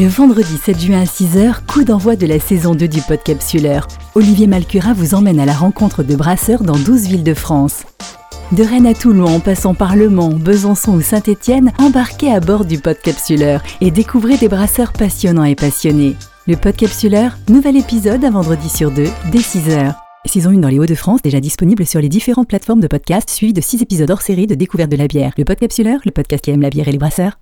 Le vendredi 7 juin à 6h, coup d'envoi de la saison 2 du Podcapsuleur. Olivier Malcura vous emmène à la rencontre de brasseurs dans 12 villes de France. De Rennes à Toulon en passant par Le Mans, Besançon ou Saint-Étienne, embarquez à bord du Podcapsuleur et découvrez des brasseurs passionnants et passionnés. Le Podcapsuleur, nouvel épisode un vendredi sur deux, dès 6h. Saison 1 dans les Hauts-de-France, déjà disponible sur les différentes plateformes de podcast, suivi de 6 épisodes hors série de découverte de la bière. Le Podcapsuleur, le podcast qui aime la bière et les brasseurs.